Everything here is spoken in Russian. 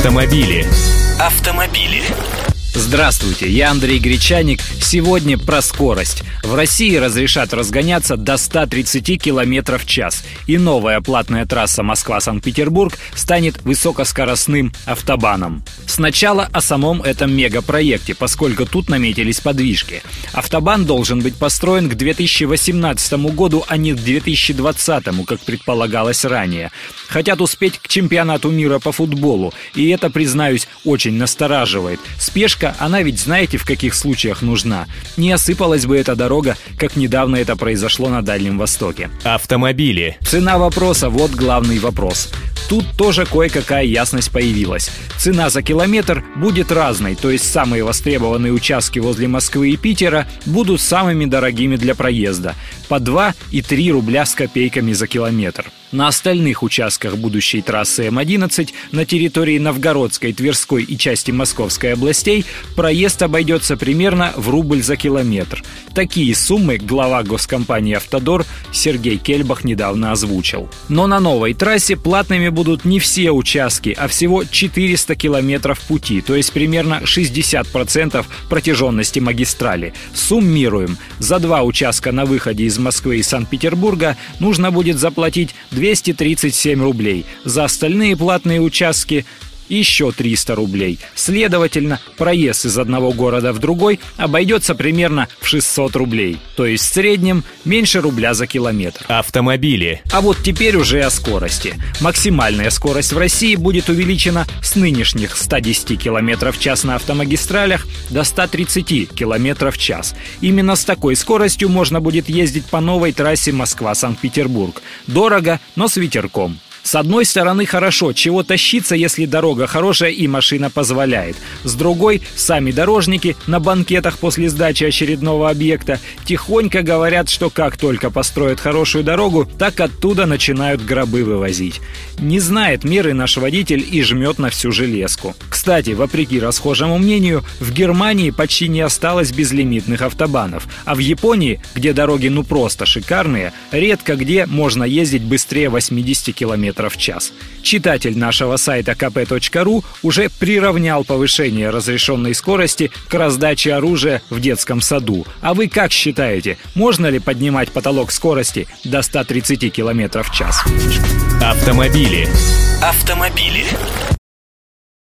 Автомобили. Автомобили. Здравствуйте, я Андрей Гречаник. Сегодня про скорость. В России разрешат разгоняться до 130 км в час. И новая платная трасса Москва-Санкт-Петербург станет высокоскоростным автобаном. Сначала о самом этом мегапроекте, поскольку тут наметились подвижки. Автобан должен быть построен к 2018 году, а не к 2020, как предполагалось ранее. Хотят успеть к чемпионату мира по футболу, и это, признаюсь, очень настораживает. Спешка Поддержка, она ведь знаете, в каких случаях нужна. Не осыпалась бы эта дорога, как недавно это произошло на Дальнем Востоке. Автомобили. Цена вопроса – вот главный вопрос. Тут тоже кое-какая ясность появилась. Цена за километр будет разной, то есть самые востребованные участки возле Москвы и Питера будут самыми дорогими для проезда – по 2 и 3 рубля с копейками за километр. На остальных участках будущей трассы М11 на территории Новгородской, Тверской и части Московской областей проезд обойдется примерно в рубль за километр. Такие суммы глава госкомпании «Автодор» Сергей Кельбах недавно озвучил. Но на новой трассе платными будут не все участки, а всего 400 километров пути, то есть примерно 60% протяженности магистрали. Суммируем. За два участка на выходе из Москвы и Санкт-Петербурга нужно будет заплатить 237 рублей. За остальные платные участки еще 300 рублей. Следовательно, проезд из одного города в другой обойдется примерно в 600 рублей. То есть в среднем меньше рубля за километр. Автомобили. А вот теперь уже о скорости. Максимальная скорость в России будет увеличена с нынешних 110 км в час на автомагистралях до 130 км в час. Именно с такой скоростью можно будет ездить по новой трассе Москва-Санкт-Петербург. Дорого, но с ветерком. С одной стороны, хорошо, чего тащиться, если дорога хорошая и машина позволяет. С другой, сами дорожники на банкетах после сдачи очередного объекта тихонько говорят, что как только построят хорошую дорогу, так оттуда начинают гробы вывозить. Не знает меры наш водитель и жмет на всю железку. Кстати, вопреки расхожему мнению, в Германии почти не осталось безлимитных автобанов, а в Японии, где дороги ну просто шикарные, редко где можно ездить быстрее 80 км км в час. Читатель нашего сайта kp.ru уже приравнял повышение разрешенной скорости к раздаче оружия в детском саду. А вы как считаете, можно ли поднимать потолок скорости до 130 км в час? Автомобили. Автомобили.